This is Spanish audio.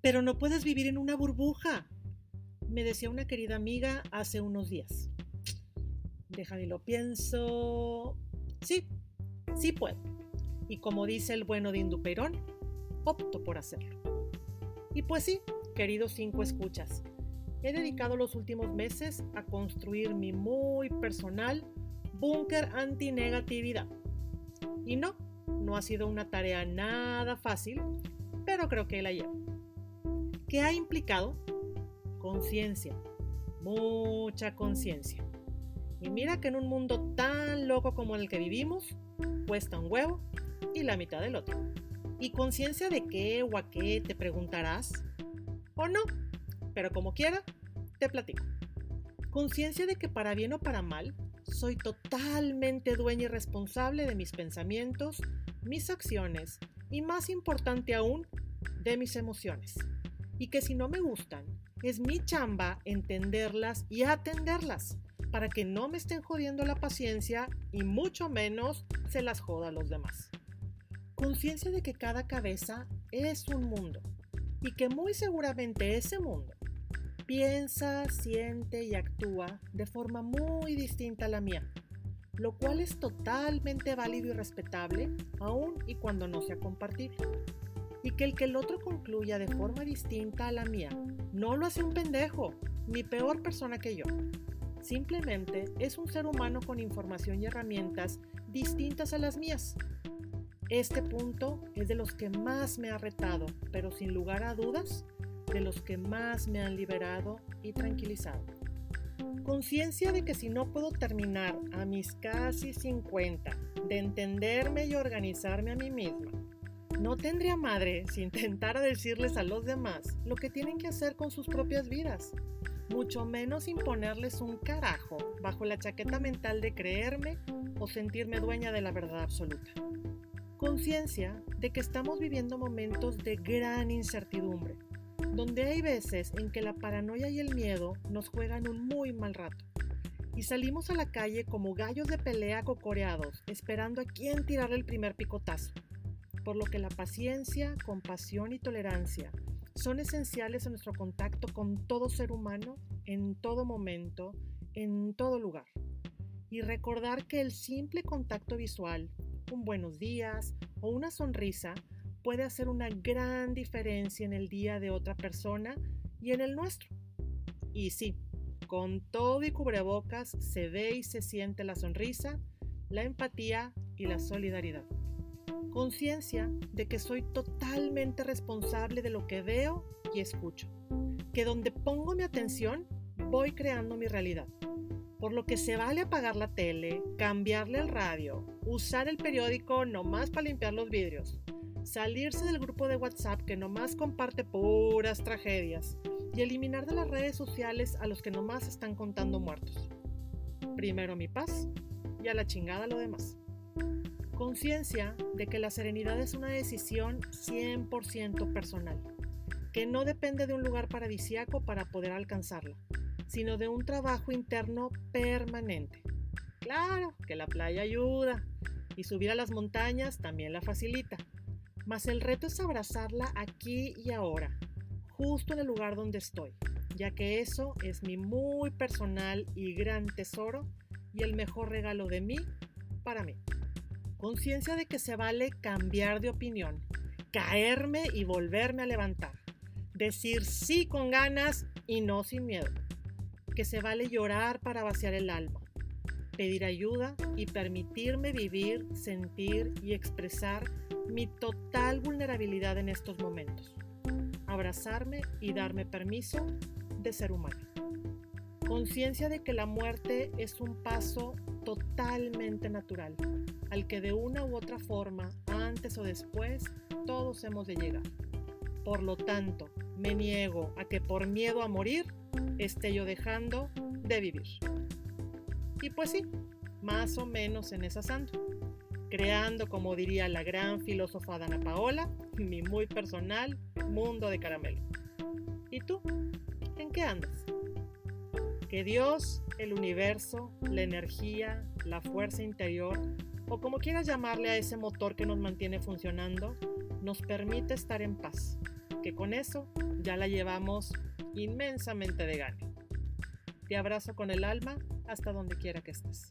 Pero no puedes vivir en una burbuja, me decía una querida amiga hace unos días. Déjame lo pienso. Sí, sí puedo. Y como dice el bueno de Induperón, opto por hacerlo. Y pues sí, queridos cinco escuchas, he dedicado los últimos meses a construir mi muy personal búnker antinegatividad. Y no, no ha sido una tarea nada fácil, pero creo que la llevo. ¿Qué ha implicado? Conciencia, mucha conciencia. Y mira que en un mundo tan loco como el que vivimos, cuesta un huevo y la mitad del otro. ¿Y conciencia de qué o a qué te preguntarás? ¿O no? Pero como quiera, te platico. Conciencia de que para bien o para mal, soy totalmente dueña y responsable de mis pensamientos, mis acciones y más importante aún, de mis emociones. Y que si no me gustan, es mi chamba entenderlas y atenderlas para que no me estén jodiendo la paciencia y mucho menos se las joda a los demás. Conciencia de que cada cabeza es un mundo y que muy seguramente ese mundo piensa, siente y actúa de forma muy distinta a la mía, lo cual es totalmente válido y respetable aun y cuando no sea compartible. Y que el que el otro concluya de forma distinta a la mía no lo hace un pendejo, ni peor persona que yo. Simplemente es un ser humano con información y herramientas distintas a las mías. Este punto es de los que más me ha retado, pero sin lugar a dudas, de los que más me han liberado y tranquilizado. Conciencia de que si no puedo terminar a mis casi 50 de entenderme y organizarme a mí misma, no tendría madre si intentara decirles a los demás lo que tienen que hacer con sus propias vidas, mucho menos imponerles un carajo bajo la chaqueta mental de creerme o sentirme dueña de la verdad absoluta. Conciencia de que estamos viviendo momentos de gran incertidumbre donde hay veces en que la paranoia y el miedo nos juegan un muy mal rato. Y salimos a la calle como gallos de pelea cocoreados, esperando a quién tirar el primer picotazo. Por lo que la paciencia, compasión y tolerancia son esenciales en nuestro contacto con todo ser humano, en todo momento, en todo lugar. Y recordar que el simple contacto visual, un buenos días o una sonrisa puede hacer una gran diferencia en el día de otra persona y en el nuestro. Y sí, con todo y cubrebocas se ve y se siente la sonrisa, la empatía y la solidaridad. Conciencia de que soy totalmente responsable de lo que veo y escucho. Que donde pongo mi atención, voy creando mi realidad. Por lo que se vale apagar la tele, cambiarle el radio, usar el periódico nomás para limpiar los vidrios, salirse del grupo de WhatsApp que nomás comparte puras tragedias y eliminar de las redes sociales a los que nomás están contando muertos. Primero mi paz y a la chingada lo demás. Conciencia de que la serenidad es una decisión 100% personal, que no depende de un lugar paradisiaco para poder alcanzarla, sino de un trabajo interno permanente. Claro que la playa ayuda y subir a las montañas también la facilita, mas el reto es abrazarla aquí y ahora, justo en el lugar donde estoy, ya que eso es mi muy personal y gran tesoro y el mejor regalo de mí para mí. Conciencia de que se vale cambiar de opinión, caerme y volverme a levantar. Decir sí con ganas y no sin miedo. Que se vale llorar para vaciar el alma. Pedir ayuda y permitirme vivir, sentir y expresar mi total vulnerabilidad en estos momentos. Abrazarme y darme permiso de ser humano. Conciencia de que la muerte es un paso totalmente natural, al que de una u otra forma, antes o después, todos hemos de llegar. Por lo tanto, me niego a que por miedo a morir esté yo dejando de vivir. Y pues sí, más o menos en esa santa creando, como diría la gran filósofa Dana Paola, mi muy personal mundo de caramelo. ¿Y tú? ¿En qué andas? Que Dios, el universo, la energía, la fuerza interior, o como quieras llamarle a ese motor que nos mantiene funcionando, nos permite estar en paz. Que con eso Ya la llevamos inmensamente de gane. Te abrazo con el alma hasta donde quiera que estés.